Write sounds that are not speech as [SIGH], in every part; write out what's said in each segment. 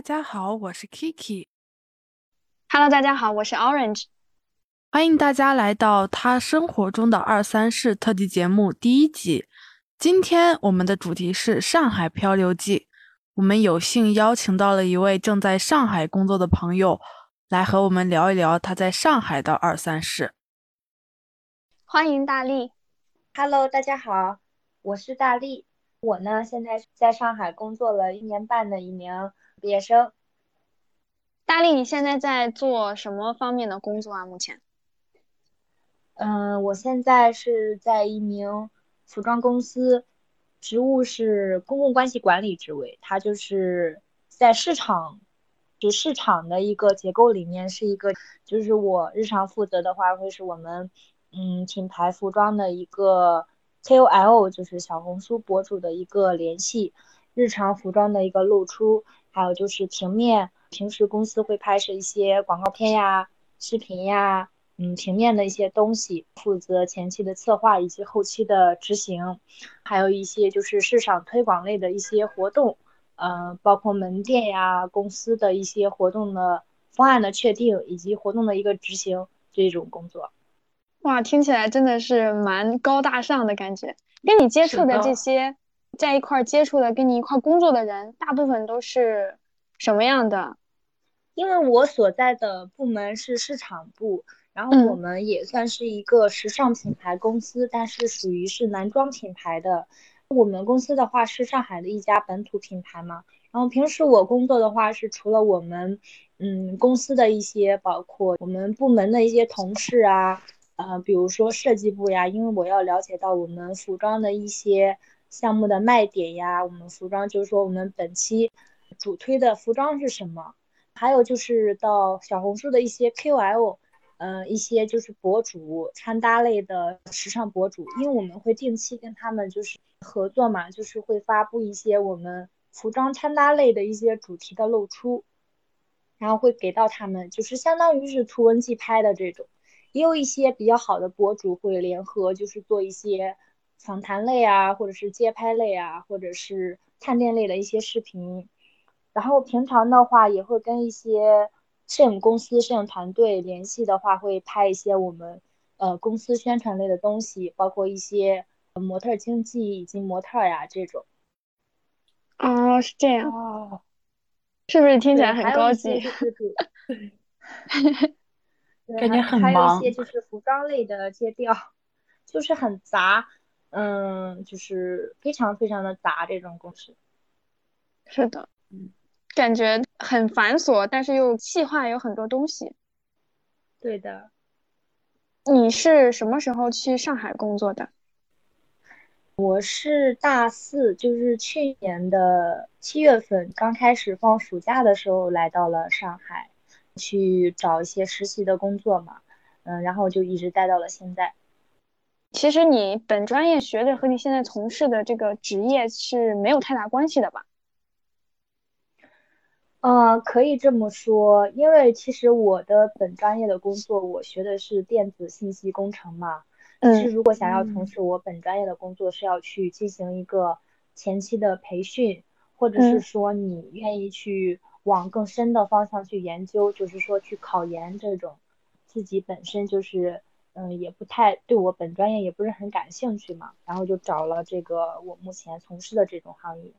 大家好，我是 Kiki。Hello，大家好，我是 Orange。欢迎大家来到他生活中的二三事特辑节目第一集。今天我们的主题是上海漂流记。我们有幸邀请到了一位正在上海工作的朋友，来和我们聊一聊他在上海的二三事。欢迎大力。Hello，大家好，我是大力。我呢，现在在上海工作了一年半的一名毕业生。大力，你现在在做什么方面的工作啊？目前？嗯，我现在是在一名服装公司，职务是公共关系管理职位。它就是在市场，就市场的一个结构里面是一个，就是我日常负责的话，会是我们嗯品牌服装的一个。KOL 就是小红书博主的一个联系，日常服装的一个露出，还有就是平面，平时公司会拍摄一些广告片呀、视频呀，嗯，平面的一些东西，负责前期的策划以及后期的执行，还有一些就是市场推广类的一些活动，呃，包括门店呀、公司的一些活动的方案的确定以及活动的一个执行这种工作。哇，听起来真的是蛮高大上的感觉。跟你接触的这些，在一块接触的、跟你一块工作的人，大部分都是什么样的？因为我所在的部门是市场部，然后我们也算是一个时尚品牌公司，但是属于是男装品牌的。我们公司的话是上海的一家本土品牌嘛。然后平时我工作的话是除了我们，嗯，公司的一些，包括我们部门的一些同事啊。呃，比如说设计部呀，因为我要了解到我们服装的一些项目的卖点呀，我们服装就是说我们本期主推的服装是什么，还有就是到小红书的一些 KOL，嗯，一些就是博主穿搭类的时尚博主，因为我们会定期跟他们就是合作嘛，就是会发布一些我们服装穿搭类的一些主题的露出，然后会给到他们，就是相当于是图文寄拍的这种。也有一些比较好的博主会联合，就是做一些访谈类啊，或者是街拍类啊，或者是探店类的一些视频。然后平常的话，也会跟一些摄影公司、摄影团队联系的话，会拍一些我们呃公司宣传类的东西，包括一些模特经济以及模特呀这种。哦，是这样哦，是不是听起来很高级？[LAUGHS] [LAUGHS] 感觉很忙，还有一些就是服装类的借调，就是很杂，嗯，就是非常非常的杂这种公司。是的，嗯，感觉很繁琐，但是又细化有很多东西。对的。你是什么时候去上海工作的？我是大四，就是去年的七月份刚开始放暑假的时候来到了上海。去找一些实习的工作嘛，嗯，然后就一直待到了现在。其实你本专业学的和你现在从事的这个职业是没有太大关系的吧？呃，可以这么说，因为其实我的本专业的工作，我学的是电子信息工程嘛。嗯。其实如果想要从事我本专业的工作，是要去进行一个前期的培训，或者是说你愿意去。往更深的方向去研究，就是说去考研这种，自己本身就是，嗯，也不太对我本专业也不是很感兴趣嘛，然后就找了这个我目前从事的这种行业。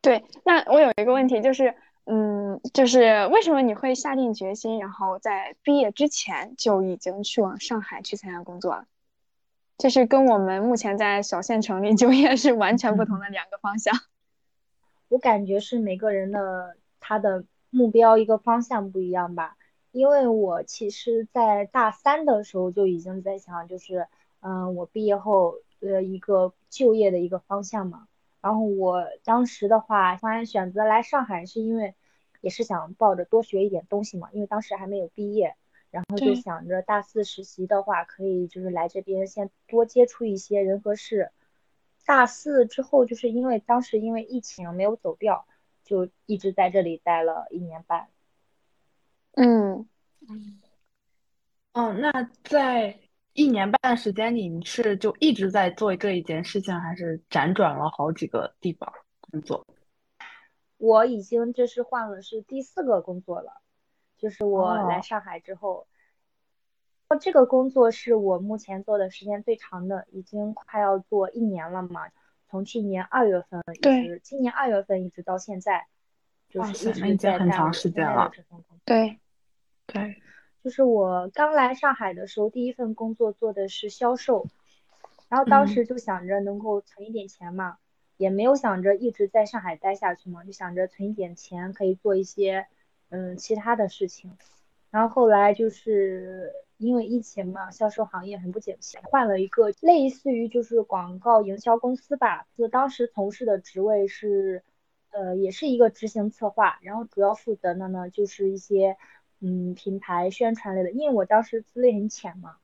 对，那我有一个问题就是，嗯，就是为什么你会下定决心，然后在毕业之前就已经去往上海去参加工作了？这是跟我们目前在小县城里就业是完全不同的两个方向。[LAUGHS] 我感觉是每个人的他的目标一个方向不一样吧，因为我其实，在大三的时候就已经在想，就是，嗯，我毕业后的一个就业的一个方向嘛。然后我当时的话，当然选择来上海，是因为也是想抱着多学一点东西嘛，因为当时还没有毕业，然后就想着大四实习的话，可以就是来这边先多接触一些人和事。大四之后，就是因为当时因为疫情没有走掉，就一直在这里待了一年半。嗯嗯，哦，那在一年半的时间里，你是就一直在做这一件事情，还是辗转了好几个地方工作？我已经这是换了是第四个工作了，就是我来上海之后，这个工作是我目前做的时间最长的，已经快要做一年了嘛。从去年二月份一直，今年二月份一直到现在，就是一直在干我现在的这份工作。对，对，就是我刚来上海的时候，第一份工作做的是销售，然后当时就想着能够存一点钱嘛，也没有想着一直在上海待下去嘛，就想着存一点钱可以做一些嗯其他的事情，然后后来就是。因为疫情嘛，销售行业很不景气，换了一个类似于就是广告营销公司吧。就当时从事的职位是，呃，也是一个执行策划，然后主要负责的呢就是一些嗯品牌宣传类的。因为我当时资历很浅嘛，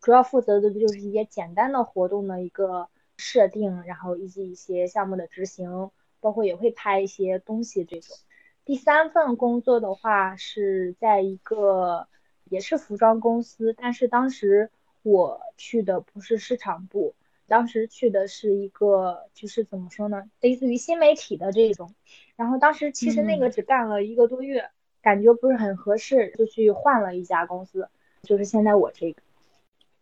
主要负责的就是一些简单的活动的一个设定，然后以及一些项目的执行，包括也会拍一些东西这种。第三份工作的话是在一个。也是服装公司，但是当时我去的不是市场部，当时去的是一个就是怎么说呢，类似于新媒体的这种。然后当时其实那个只干了一个多月，感觉不是很合适，就去换了一家公司，就是现在我这个。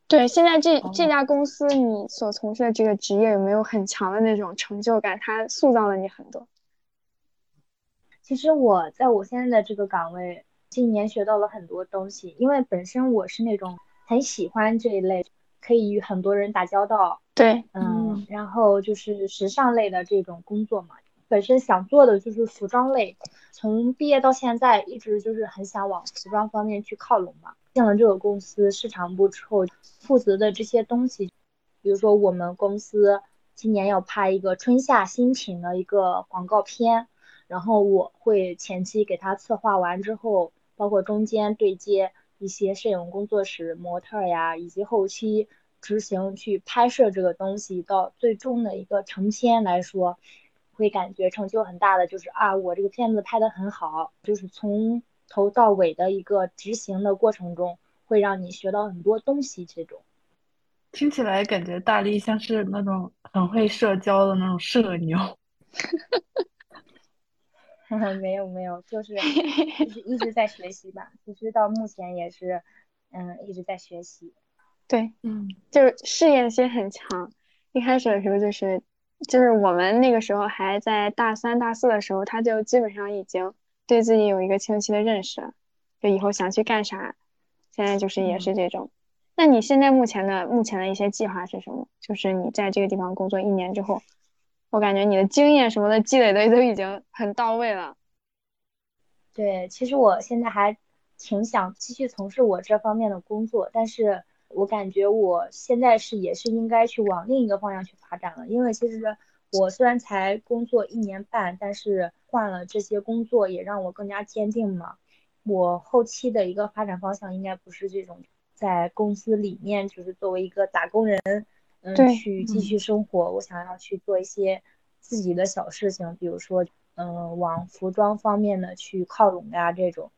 对，现在这这家公司你所从事的这个职业有没有很强的那种成就感？它塑造了你很多。其实我在我现在的这个岗位。今年学到了很多东西，因为本身我是那种很喜欢这一类，可以与很多人打交道。对，嗯，然后就是时尚类的这种工作嘛，本身想做的就是服装类，从毕业到现在一直就是很想往服装方面去靠拢嘛。进了这个公司市场部之后，负责的这些东西，比如说我们公司今年要拍一个春夏新品的一个广告片，然后我会前期给他策划完之后。包括中间对接一些摄影工作室、模特呀，以及后期执行去拍摄这个东西，到最终的一个成片来说，会感觉成就很大的就是啊，我这个片子拍的很好，就是从头到尾的一个执行的过程中，会让你学到很多东西。这种听起来感觉大力像是那种很会社交的那种社牛。[LAUGHS] 没有没有，就是 [LAUGHS] 就是一直在学习吧。其实到目前也是，嗯，一直在学习。对，嗯，就是适应性很强。一开始的时候就是，就是我们那个时候还在大三、大四的时候，他就基本上已经对自己有一个清晰的认识，就以后想去干啥。现在就是也是这种。那你现在目前的目前的一些计划是什么？就是你在这个地方工作一年之后。我感觉你的经验什么的积累的都已经很到位了。对，其实我现在还挺想继续从事我这方面的工作，但是我感觉我现在是也是应该去往另一个方向去发展了。因为其实我虽然才工作一年半，但是换了这些工作也让我更加坚定嘛。我后期的一个发展方向应该不是这种在公司里面就是作为一个打工人。嗯，去继续生活。我想要去做一些自己的小事情，比如说，嗯，往服装方面的去靠拢呀，这种。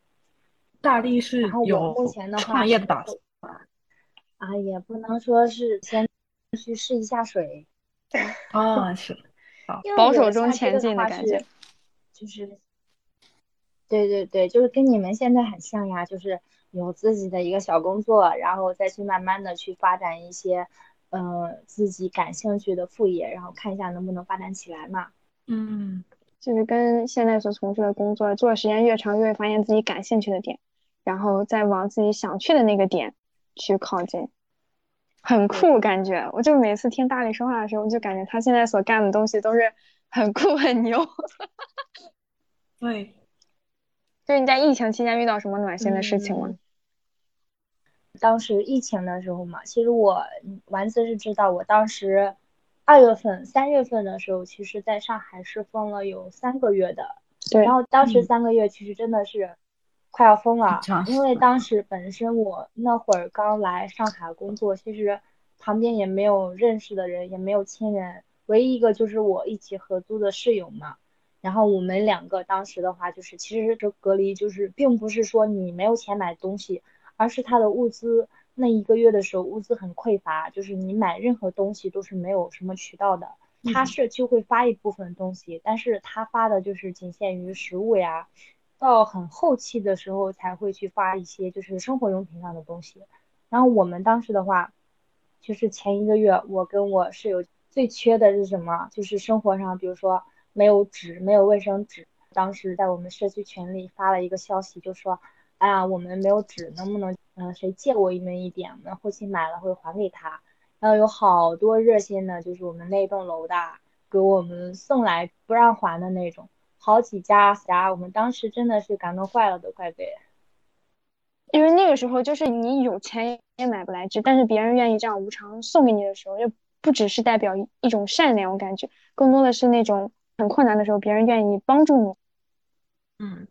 大力是有目前的创业的打算。啊，也不能说是先去试一下水。[LAUGHS] 啊，是。保守中前进的感觉。就是。对对对，就是跟你们现在很像呀，就是有自己的一个小工作，然后再去慢慢的去发展一些。呃，自己感兴趣的副业，然后看一下能不能发展起来嘛。嗯，就是跟现在所从事的工作做的时间越长，越会发现自己感兴趣的点，然后再往自己想去的那个点去靠近，很酷感觉。我就每次听大力说话的时候，我就感觉他现在所干的东西都是很酷很牛。[LAUGHS] 对，就是你在疫情期间遇到什么暖心的事情吗？当时疫情的时候嘛，其实我丸子是知道，我当时二月份、三月份的时候，其实在上海是封了有三个月的。对。然后当时三个月其实真的是快要疯了，因为当时本身我那会儿刚来上海工作，其实旁边也没有认识的人，也没有亲人，唯一一个就是我一起合租的室友嘛。然后我们两个当时的话，就是其实这隔离就是并不是说你没有钱买东西。而是他的物资那一个月的时候物资很匮乏，就是你买任何东西都是没有什么渠道的。他社区会发一部分东西，但是他发的就是仅限于食物呀，到很后期的时候才会去发一些就是生活用品上的东西。然后我们当时的话，就是前一个月我跟我室友最缺的是什么？就是生活上，比如说没有纸，没有卫生纸。当时在我们社区群里发了一个消息，就说，哎呀，我们没有纸，能不能，嗯，谁借我们一点？我们后期买了会还给他。然后有好多热心的，就是我们那栋楼的，给我们送来不让还的那种，好几家家，我们当时真的是感动坏了，都快被。因为那个时候就是你有钱也买不来这，但是别人愿意这样无偿送给你的时候，就不只是代表一种善良，我感觉更多的是那种很困难的时候，别人愿意帮助你。嗯，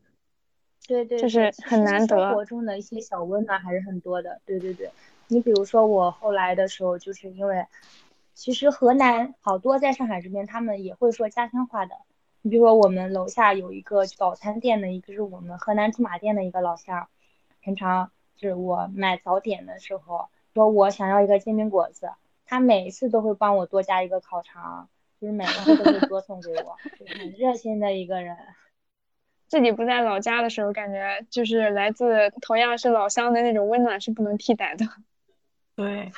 对对，就是很难得。生活中的一些小温暖还是很多的。对对对，你比如说我后来的时候，就是因为其实河南好多在上海这边，他们也会说家乡话的。你比如说我们楼下有一个早餐店的，一个是我们河南驻马店的一个老乡。平常就是我买早点的时候，说我想要一个煎饼果子，他每次都会帮我多加一个烤肠，就是每次都会多送给我，就是很热心的一个人。[LAUGHS] 自己不在老家的时候，感觉就是来自同样是老乡的那种温暖是不能替代的。[LAUGHS] 对，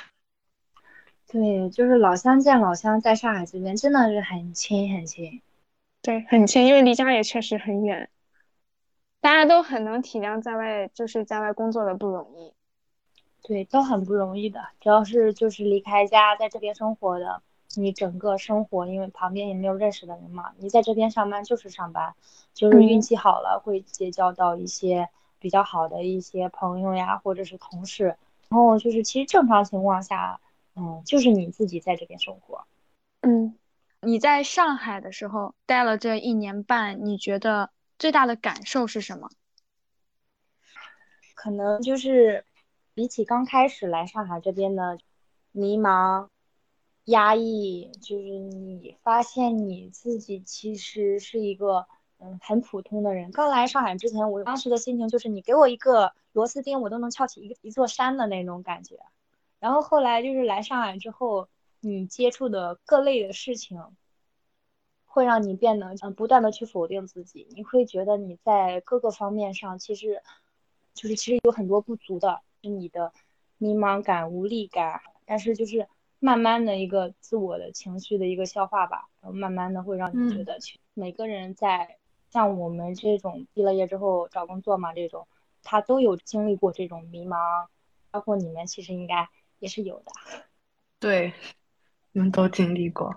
对，就是老乡见老乡，在上海这边真的是很亲很亲。对，很近，因为离家也确实很远。大家都很能体谅在外，就是在外工作的不容易。对，都很不容易的。只要是就是离开家，在这边生活的，你整个生活，因为旁边也没有认识的人嘛，你在这边上班就是上班，就是运气好了会结交到一些比较好的一些朋友呀，或者是同事。然后就是其实正常情况下，嗯，就是你自己在这边生活。嗯，你在上海的时候待了这一年半，你觉得？最大的感受是什么？可能就是比起刚开始来上海这边的迷茫、压抑，就是你发现你自己其实是一个嗯很普通的人。刚来上海之前，我当时的心情就是你给我一个螺丝钉，我都能撬起一个一座山的那种感觉。然后后来就是来上海之后，你接触的各类的事情。会让你变得嗯，不断的去否定自己，你会觉得你在各个方面上其实，就是其实有很多不足的，是你的迷茫感、无力感，但是就是慢慢的一个自我的情绪的一个消化吧，然后慢慢的会让你觉得，每个人在像我们这种毕了业之后找工作嘛，这种他都有经历过这种迷茫，包括你们其实应该也是有的，对，你们都经历过。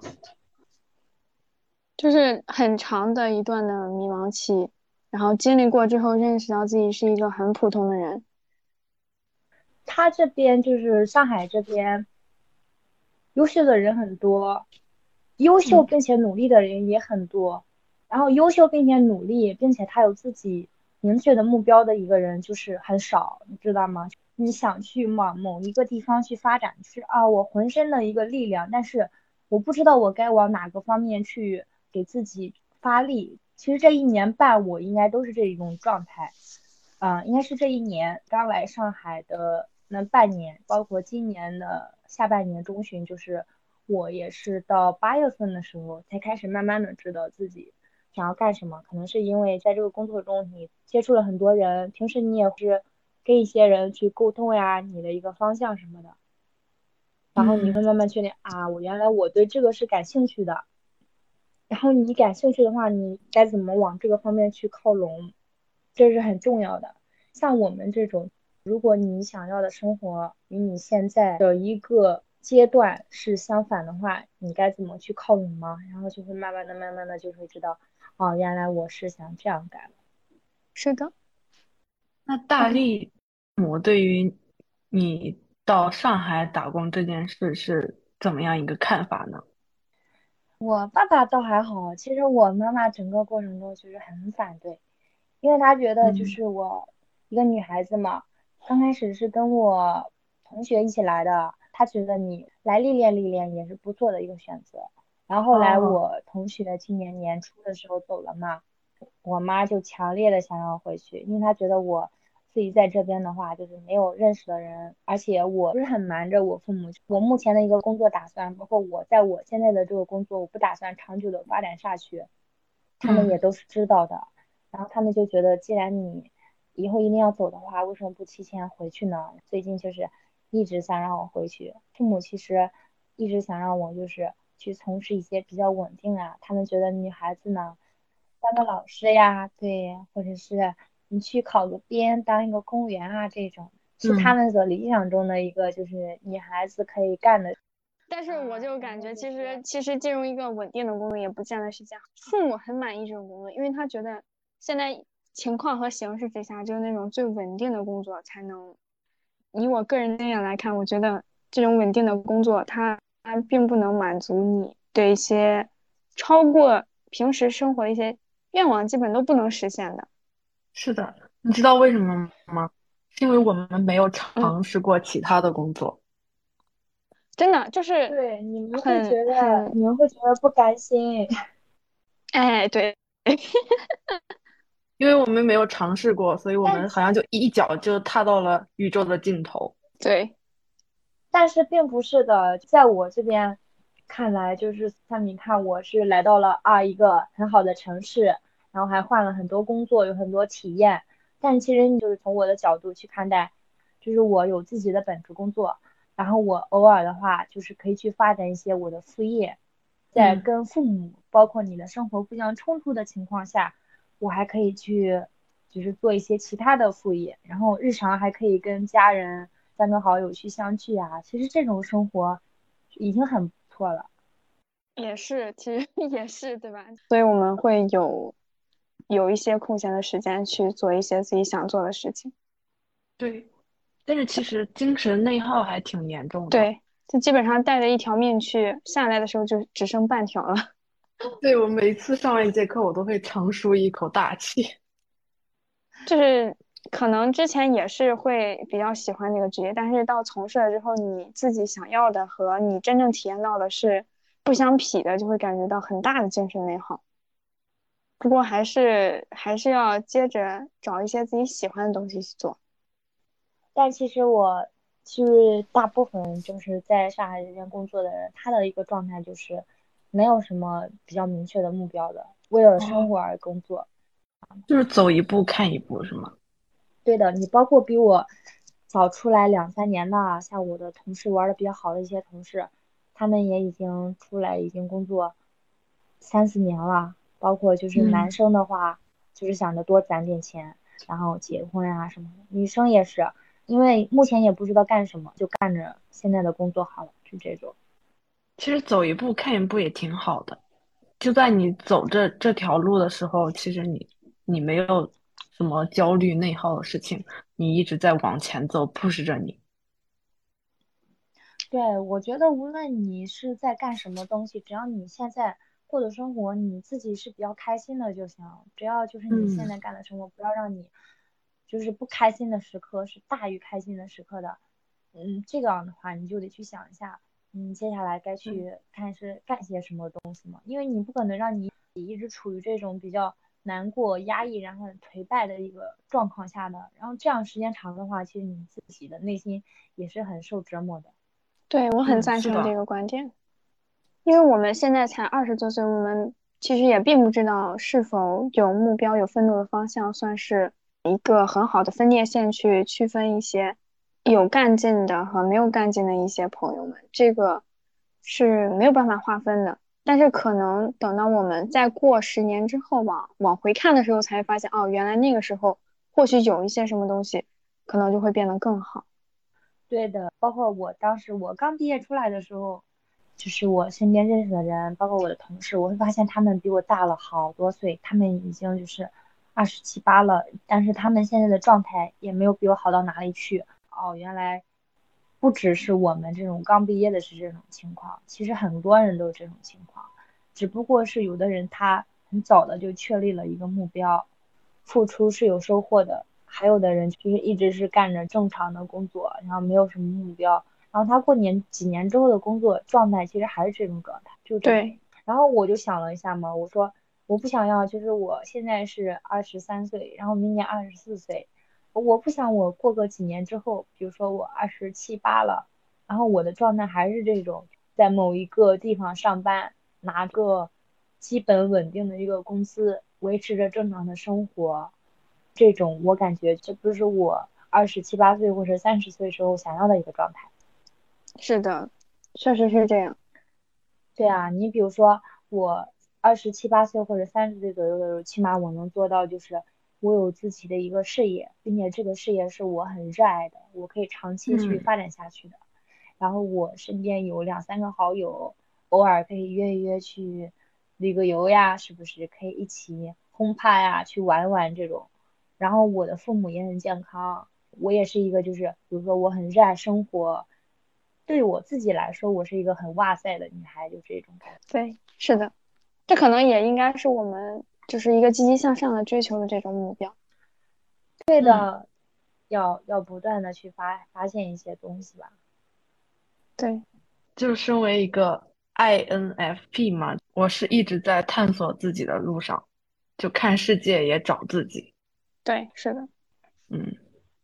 就是很长的一段的迷茫期，然后经历过之后，认识到自己是一个很普通的人。他这边就是上海这边，优秀的人很多，优秀并且努力的人也很多。然后优秀并且努力，并且他有自己明确的目标的一个人就是很少，你知道吗？你想去往某一个地方去发展，是啊，我浑身的一个力量，但是我不知道我该往哪个方面去。给自己发力，其实这一年半我应该都是这一种状态，嗯，应该是这一年刚来上海的那半年，包括今年的下半年中旬，就是我也是到八月份的时候才开始慢慢的知道自己想要干什么。可能是因为在这个工作中你接触了很多人，平时你也是跟一些人去沟通呀，你的一个方向什么的，然后你会慢慢确定啊，我原来我对这个是感兴趣的。然后你感兴趣的话，你该怎么往这个方面去靠拢，这是很重要的。像我们这种，如果你想要的生活与你现在的一个阶段是相反的话，你该怎么去靠拢吗？然后就会慢慢的、慢慢的就会知道，哦，原来我是想这样干。是的。那大力我对于你到上海打工这件事是怎么样一个看法呢？我爸爸倒还好，其实我妈妈整个过程中就是很反对，因为她觉得就是我一个女孩子嘛，刚开始是跟我同学一起来的，她觉得你来历练历练也是不错的一个选择。然后后来我同学今年年初的时候走了嘛，我妈就强烈的想要回去，因为她觉得我自己在这边的话，就是没有认识的人，而且我不是很瞒着我父母。我目前的一个工作打算，包括我在我现在的这个工作，我不打算长久的发展下去，他们也都是知道的。然后他们就觉得，既然你以后一定要走的话，为什么不提前回去呢？最近就是一直想让我回去。父母其实一直想让我就是去从事一些比较稳定啊，他们觉得女孩子呢，当个老师呀，对，或者是。你去考个编，当一个公务员啊，这种是他们所理想中的一个，就是女孩子可以干的。但是我就感觉，其实其实进入一个稳定的工作也不见得是这样。父母很满意这种工作，因为他觉得现在情况和形势之下，就是那种最稳定的工作才能。以我个人经验来看，我觉得这种稳定的工作，它它并不能满足你对一些超过平时生活的一些愿望，基本都不能实现的。是的，你知道为什么吗？是因为我们没有尝试过其他的工作。真的就是对你们会觉得你们会觉得不甘心。哎，对，因为我们没有尝试过，所以我们好像就一脚就踏到了宇宙的尽头。对，但是并不是的，在我这边看来，就是像你看，我是来到了啊一个很好的城市。然后还换了很多工作，有很多体验，但其实你就是从我的角度去看待，就是我有自己的本职工作，然后我偶尔的话就是可以去发展一些我的副业，在跟父母包括你的生活不相冲突的情况下，我还可以去就是做一些其他的副业，然后日常还可以跟家人、三个好友去相聚啊，其实这种生活已经很不错了。也是，其实 [LAUGHS] 也是，对吧？所以我们会有。有一些空闲的时间去做一些自己想做的事情，对，但是其实精神内耗还挺严重的。对，就基本上带着一条命去，下来的时候就只剩半条了。对我每次上完一节课，我都会长舒一口大气。[LAUGHS] 就是可能之前也是会比较喜欢这个职业，但是到从事了之后，你自己想要的和你真正体验到的是不相匹的，就会感觉到很大的精神内耗。不过还是还是要接着找一些自己喜欢的东西去做。但其实我就是大部分就是在上海这边工作的人，他的一个状态就是没有什么比较明确的目标的，为了生活而工作，就是走一步看一步，是吗？对的，你包括比我早出来两三年的，像我的同事玩的比较好的一些同事，他们也已经出来已经工作三四年了。包括就是男生的话，就是想着多攒点钱，然后结婚啊什么的。女生也是，因为目前也不知道干什么，就干着现在的工作好了，就这种。其实走一步看一步也挺好的，就在你走这这条路的时候，其实你你没有什么焦虑内耗的事情，你一直在往前走，push 着你。对，我觉得无论你是在干什么东西，只要你现在。过的生活你自己是比较开心的就行，只要就是你现在干的生活，不要让你就是不开心的时刻是大于开心的时刻的。嗯，这样的话你就得去想一下，你接下来该去看是干些什么东西嘛？因为你不可能让你一直处于这种比较难过、压抑，然后颓败的一个状况下的。然后这样时间长的话，其实你自己的内心也是很受折磨的。对我很赞成这个观点。因为我们现在才二十多岁，我们其实也并不知道是否有目标、有奋斗的方向，算是一个很好的分界线去区分一些有干劲的和没有干劲的一些朋友们。这个是没有办法划分的。但是可能等到我们再过十年之后往往回看的时候，才发现哦，原来那个时候或许有一些什么东西，可能就会变得更好。对的，包括我当时我刚毕业出来的时候。就是我身边认识的人，包括我的同事，我会发现他们比我大了好多岁，他们已经就是二十七八了，但是他们现在的状态也没有比我好到哪里去。哦，原来不只是我们这种刚毕业的是这种情况，其实很多人都是这种情况，只不过是有的人他很早的就确立了一个目标，付出是有收获的，还有的人就是一直是干着正常的工作，然后没有什么目标。然后他过年几年之后的工作状态其实还是这种状态，就对。然后我就想了一下嘛，我说我不想要，就是我现在是二十三岁，然后明年二十四岁，我不想我过个几年之后，比如说我二十七八了，然后我的状态还是这种，在某一个地方上班，拿个基本稳定的一个工资，维持着正常的生活，这种我感觉这不是我二十七八岁或者三十岁时候想要的一个状态。是的，确实是这样。对啊，你比如说我二十七八岁或者三十岁左右的时候，起码我能做到，就是我有自己的一个事业，并且这个事业是我很热爱的，我可以长期去发展下去的。然后我身边有两三个好友，偶尔可以约一约去旅个游呀，是不是可以一起轰趴呀，去玩玩这种。然后我的父母也很健康，我也是一个就是，比如说我很热爱生活。对我自己来说，我是一个很哇塞的女孩，就这种感觉。对，是的，这可能也应该是我们就是一个积极向上的追求的这种目标。对的，要要不断的去发发现一些东西吧。对，就身为一个 INFP 嘛，我是一直在探索自己的路上，就看世界也找自己。对，是的，嗯，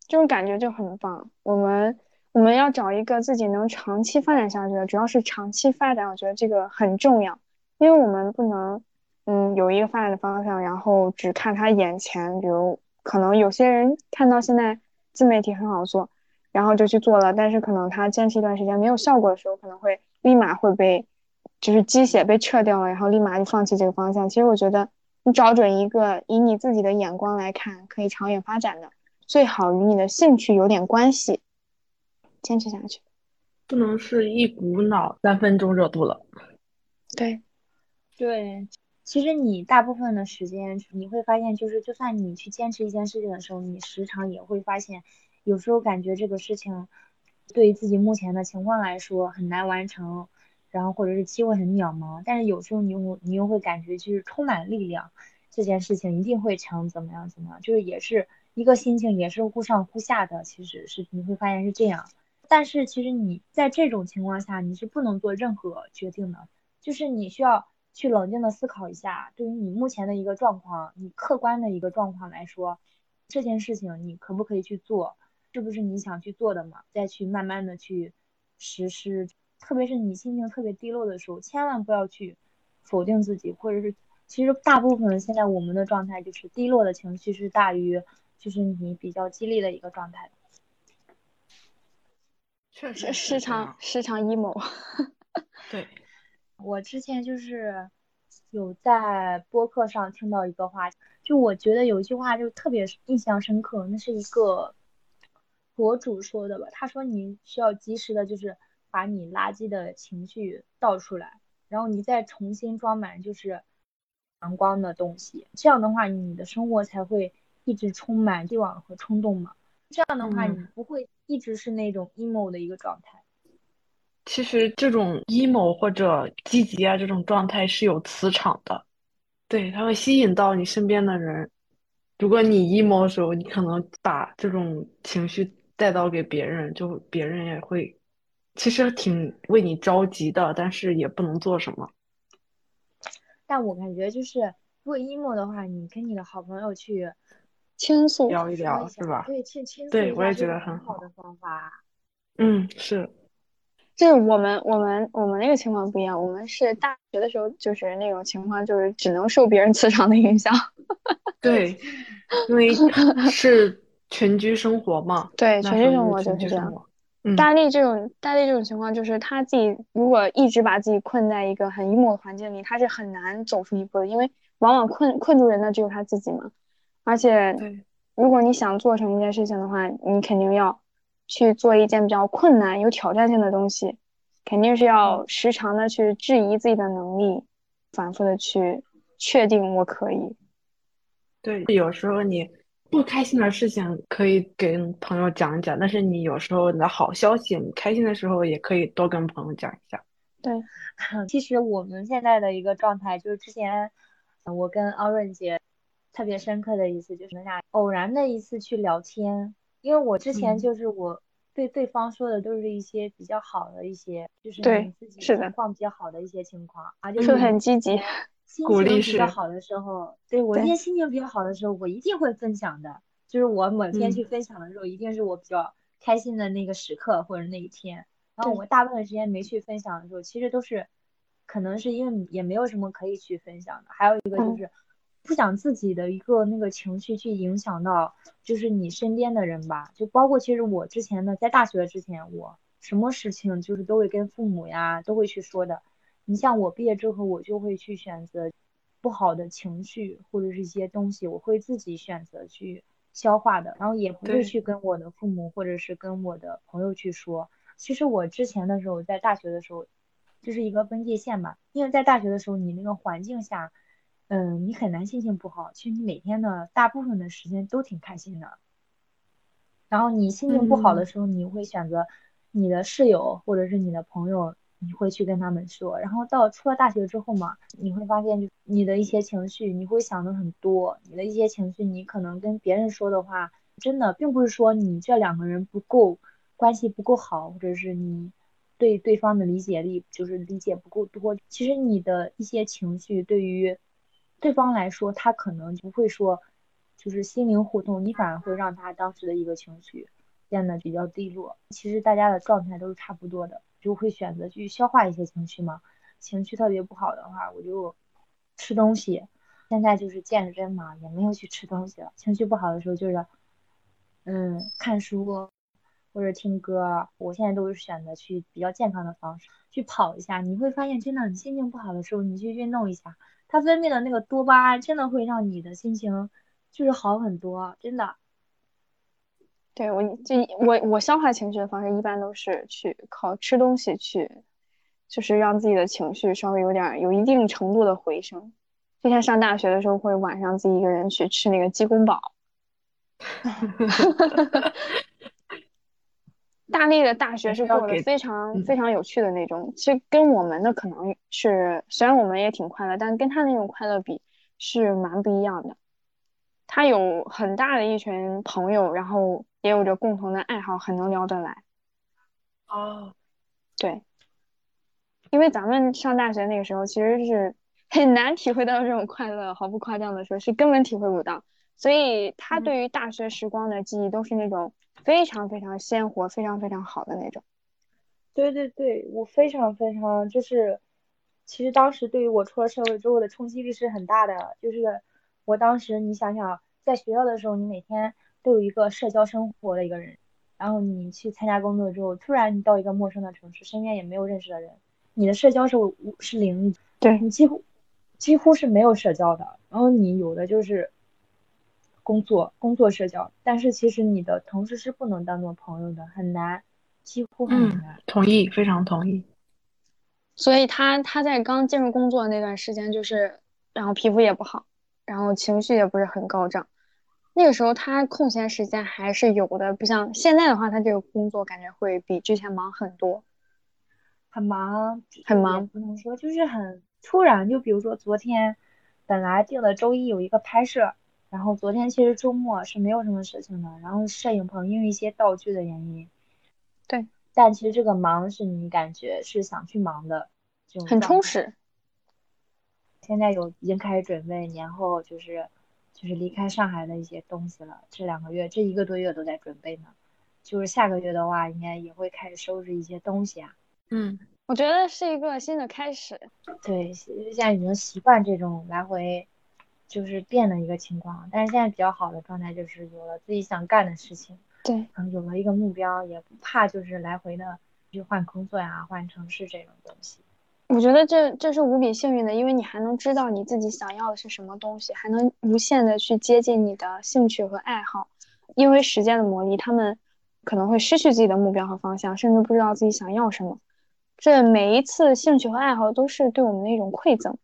这种感觉就很棒。我们。我们要找一个自己能长期发展下去的，主要是长期发展，我觉得这个很重要，因为我们不能，嗯，有一个发展的方向，然后只看他眼前，比如可能有些人看到现在自媒体很好做，然后就去做了，但是可能他坚持一段时间没有效果的时候，可能会立马会被，就是鸡血被撤掉了，然后立马就放弃这个方向。其实我觉得，你找准一个以你自己的眼光来看可以长远发展的，最好与你的兴趣有点关系。坚持下去，不能是一股脑三分钟热度了。对，对，其实你大部分的时间，你会发现，就是就算你去坚持一件事情的时候，你时常也会发现，有时候感觉这个事情对于自己目前的情况来说很难完成，然后或者是机会很渺茫。但是有时候你又你又会感觉就是充满力量，这件事情一定会成，怎么样怎么样，就是也是一个心情，也是忽上忽下的。其实是你会发现是这样。但是其实你在这种情况下，你是不能做任何决定的，就是你需要去冷静的思考一下，对于你目前的一个状况，你客观的一个状况来说，这件事情你可不可以去做，是不是你想去做的嘛？再去慢慢的去实施。特别是你心情特别低落的时候，千万不要去否定自己，或者是其实大部分现在我们的状态就是低落的情绪是大于就是你比较激励的一个状态。确实时常时常 emo。对，我之前就是有在播客上听到一个话，就我觉得有一句话就特别印象深刻，那是一个博主说的吧。他说你需要及时的，就是把你垃圾的情绪倒出来，然后你再重新装满就是阳光的东西，这样的话你的生活才会一直充满欲望和冲动嘛。这样的话你不会。一直是那种 emo 的一个状态。其实这种 emo 或者积极啊这种状态是有磁场的，对，它会吸引到你身边的人。如果你 emo 的时候，你可能把这种情绪带到给别人，就别人也会，其实挺为你着急的，但是也不能做什么。但我感觉就是，如果 emo 的话，你跟你的好朋友去。倾诉聊一聊是吧？对，倾倾诉对我也觉得很好的方法。嗯，是。就是我们我们我们那个情况不一样，我们是大学的时候就是那种情况，就是只能受别人磁场的影响。[LAUGHS] 对，因为是群居生活嘛。对，群居生活就是这样。大力这种大力这种情况，就是他自己如果一直把自己困在一个很 emo 的环境里，他是很难走出一步的，因为往往困困住人的只有他自己嘛。而且，如果你想做成一件事情的话，你肯定要去做一件比较困难、有挑战性的东西，肯定是要时常的去质疑自己的能力，反复的去确定我可以。对，有时候你不开心的事情可以跟朋友讲一讲，但是你有时候你的好消息，你开心的时候也可以多跟朋友讲一下。对，[LAUGHS] 其实我们现在的一个状态就是之前我跟奥润姐。特别深刻的一次就是俩偶然的一次去聊天，因为我之前就是我对对方说的都是一些比较好的一些，就是对自己情况比较好的一些情况啊，就是很积极，鼓励比较好的时候，对我今天心情比较好的时候，我一定会分享的。就是我每天去分享的时候，一定是我比较开心的那个时刻或者那一天。然后我大部分时间没去分享的时候，其实都是可能是因为也没有什么可以去分享的。还有一个就是不想自己的一个那个情绪去影响到就是你身边的人吧。就包括其实我之前呢，在大学之前，我什么事情就是都会跟父母呀都会去说的。你像我毕业之后，我就会去选择不好的情绪或者是一些东西，我会自己选择去消化的，然后也不会去跟我的父母或者是跟我的朋友去说。其实我之前的时候，在大学的时候，就是一个分界线吧，因为在大学的时候，你那个环境下，嗯，你很难心情不好。其实你每天的大部分的时间都挺开心的，然后你心情不好的时候，你会选择你的室友或者是你的朋友。你会去跟他们说，然后到出了大学之后嘛，你会发现就你的一些情绪，你会想的很多，你的一些情绪，你可能跟别人说的话，真的并不是说你这两个人不够关系不够好，或者是你对对方的理解力就是理解不够多。其实你的一些情绪对于对方来说，他可能不会说就是心灵互动，你反而会让他当时的一个情绪变得比较低落。其实大家的状态都是差不多的。就会选择去消化一些情绪嘛，情绪特别不好的话，我就吃东西。现在就是健身嘛，也没有去吃东西了。情绪不好的时候就是，嗯，看书或者听歌。我现在都是选择去比较健康的方式去跑一下。你会发现，真的，你心情不好的时候，你去运动一下，它分泌的那个多巴胺真的会让你的心情就是好很多，真的。对我，就我我消化情绪的方式一般都是去靠吃东西去，就是让自己的情绪稍微有点有一定程度的回升。之前上大学的时候，会晚上自己一个人去吃那个鸡公煲。[LAUGHS] 大力的大学是过得非常非常有趣的那种，其实跟我们的可能是虽然我们也挺快乐，但跟他那种快乐比是蛮不一样的。他有很大的一群朋友，然后。也有着共同的爱好，很能聊得来。哦，对，因为咱们上大学那个时候，其实是很难体会到这种快乐，毫不夸张的说，是根本体会不到。所以他对于大学时光的记忆都是那种非常非常鲜活、非常非常好的那种。对对对，我非常非常就是，其实当时对于我出了社会之后的冲击力是很大的。就是我当时，你想想，在学校的时候，你每天。都有一个社交生活的一个人，然后你去参加工作之后，突然你到一个陌生的城市，身边也没有认识的人，你的社交是是零，对你几乎几乎是没有社交的。然后你有的就是工作，工作社交，但是其实你的同事是不能当做朋友的，很难，几乎很难。同意，非常同意。所以他他在刚进入工作那段时间，就是然后皮肤也不好，然后情绪也不是很高涨。那个时候他空闲时间还是有的，不像现在的话，他这个工作感觉会比之前忙很多，很忙，很忙，不能说就是很突然。就比如说昨天，本来定了周一有一个拍摄，然后昨天其实周末是没有什么事情的，然后摄影棚因为一些道具的原因，对，但其实这个忙是你感觉是想去忙的，就很充实。现在有已经开始准备年后就是。就是离开上海的一些东西了，这两个月，这一个多月都在准备呢。就是下个月的话，应该也会开始收拾一些东西啊。嗯，我觉得是一个新的开始。对，现在已经习惯这种来回就是变的一个情况，但是现在比较好的状态就是有了自己想干的事情，对，嗯，有了一个目标，也不怕就是来回的去换工作呀、换城市这种东西。我觉得这这是无比幸运的，因为你还能知道你自己想要的是什么东西，还能无限的去接近你的兴趣和爱好。因为时间的磨砺，他们可能会失去自己的目标和方向，甚至不知道自己想要什么。这每一次兴趣和爱好都是对我们的一种馈赠。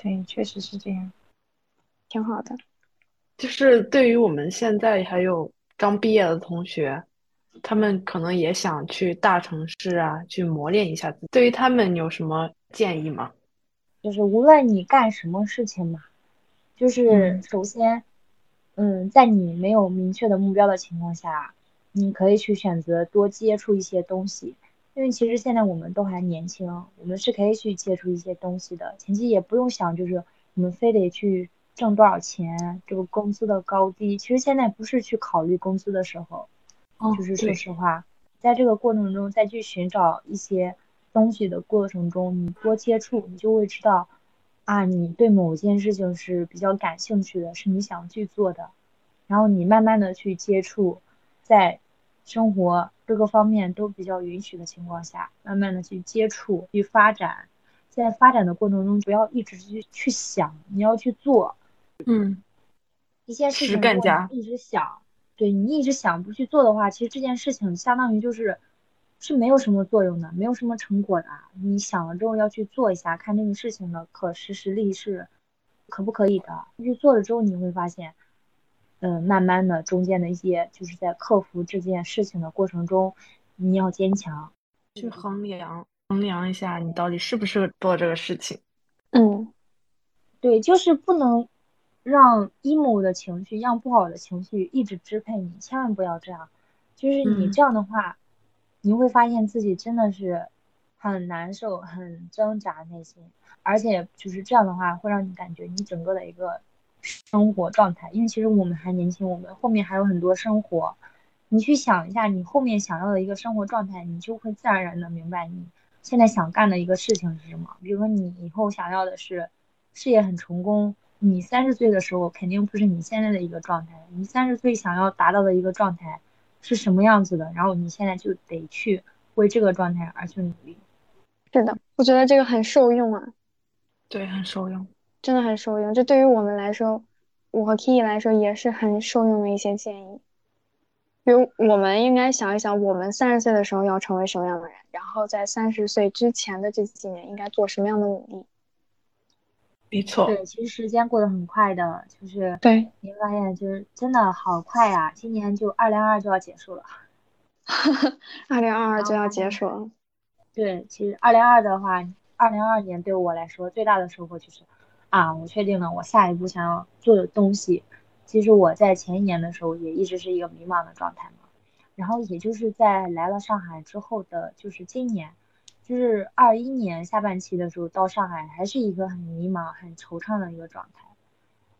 对，确实是这样，挺好的。就是对于我们现在还有刚毕业的同学。他们可能也想去大城市啊，去磨练一下自己。对于他们有什么建议吗？就是无论你干什么事情嘛，就是首先，嗯，在你没有明确的目标的情况下，你可以去选择多接触一些东西。因为其实现在我们都还年轻，我们是可以去接触一些东西的。前期也不用想，就是我们非得去挣多少钱，这个工资的高低。其实现在不是去考虑工资的时候，就是说实话，在这个过程中再去寻找一些东西的过程中，你多接触，你就会知道，啊，你对某件事情是比较感兴趣的，是你想去做的，然后你慢慢的去接触，在生活各个方面都比较允许的情况下，慢慢的去接触去发展，在发展的过程中，不要一直去去想，你要去做。嗯，一件事情一直想，对你一直想不去做的话，其实这件事情相当于就是是没有什么作用的，没有什么成果的。你想了之后要去做一下，看这个事情的可实施力是可不可以的。去做了之后，你会发现，嗯，慢慢的中间的一些就是在克服这件事情的过程中，你要坚强，去衡量衡量一下你到底适不适合做这个事情。嗯，对，就是不能。让 emo 的情绪，让不好的情绪一直支配你，千万不要这样。就是你这样的话，你会发现自己真的是很难受、很挣扎内心，而且就是这样的话，会让你感觉你整个的一个生活状态。因为其实我们还年轻，我们后面还有很多生活。你去想一下，你后面想要的一个生活状态，你就会自然而然的明白你现在想干的一个事情是什么。比如说，你以后想要的是事业很成功。你三十岁的时候肯定不是你现在的一个状态，你三十岁想要达到的一个状态是什么样子的？然后你现在就得去为这个状态而去努力。是的，我觉得这个很受用啊。对，很受用，真的很受用。这对于我们来说，我和 Key 来说也是很受用的一些建议。比如，我们应该想一想，我们三十岁的时候要成为什么样的人，然后在三十岁之前的这几年应该做什么样的努力。没错，对，其实时间过得很快的，就是对，你发现就是真的好快呀，今年就二零二二就要结束了，[LAUGHS] 二零二二就要结束了。对，其实二零二的话，二零二二年对我来说最大的收获就是，啊，我确定了我下一步想要做的东西。其实我在前一年的时候也一直是一个迷茫的状态嘛，然后也就是在来了上海之后的，就是今年。就是二一年下半期的时候到上海，还是一个很迷茫、很惆怅的一个状态，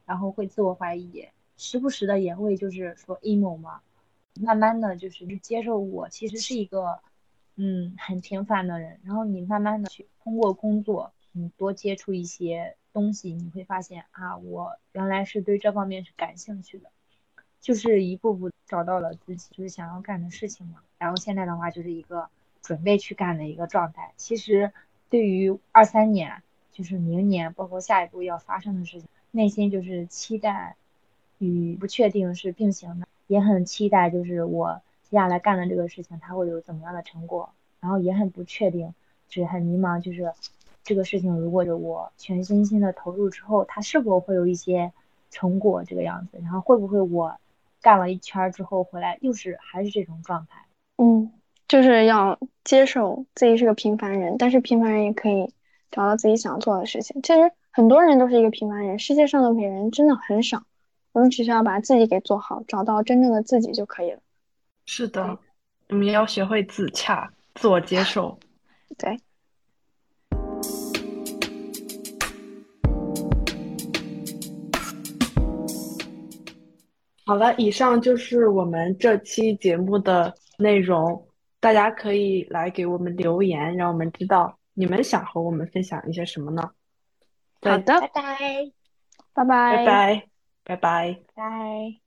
然后会自我怀疑，时不时的也会就是说 emo 嘛。慢慢的就是接受我其实是一个嗯很平凡的人，然后你慢慢的去通过工作，你多接触一些东西，你会发现啊，我原来是对这方面是感兴趣的，就是一步步找到了自己就是想要干的事情嘛。然后现在的话就是一个。准备去干的一个状态。其实，对于二三年，就是明年，包括下一步要发生的事情，内心就是期待与不确定是并行的，也很期待，就是我接下来干的这个事情，它会有怎么样的成果。然后也很不确定，就是很迷茫，就是这个事情如果有我全身心的投入之后，它是否会有一些成果这个样子？然后会不会我干了一圈之后回来又是还是这种状态？嗯。就是要接受自己是个平凡人，但是平凡人也可以找到自己想做的事情。其实很多人都是一个平凡人，世界上的伟人真的很少。我们只需要把自己给做好，找到真正的自己就可以了。是的，我们要学会自洽、自我接受。[LAUGHS] 对。好了，以上就是我们这期节目的。内容，大家可以来给我们留言，让我们知道你们想和我们分享一些什么呢？好的，拜拜，拜拜，拜拜，拜拜，拜。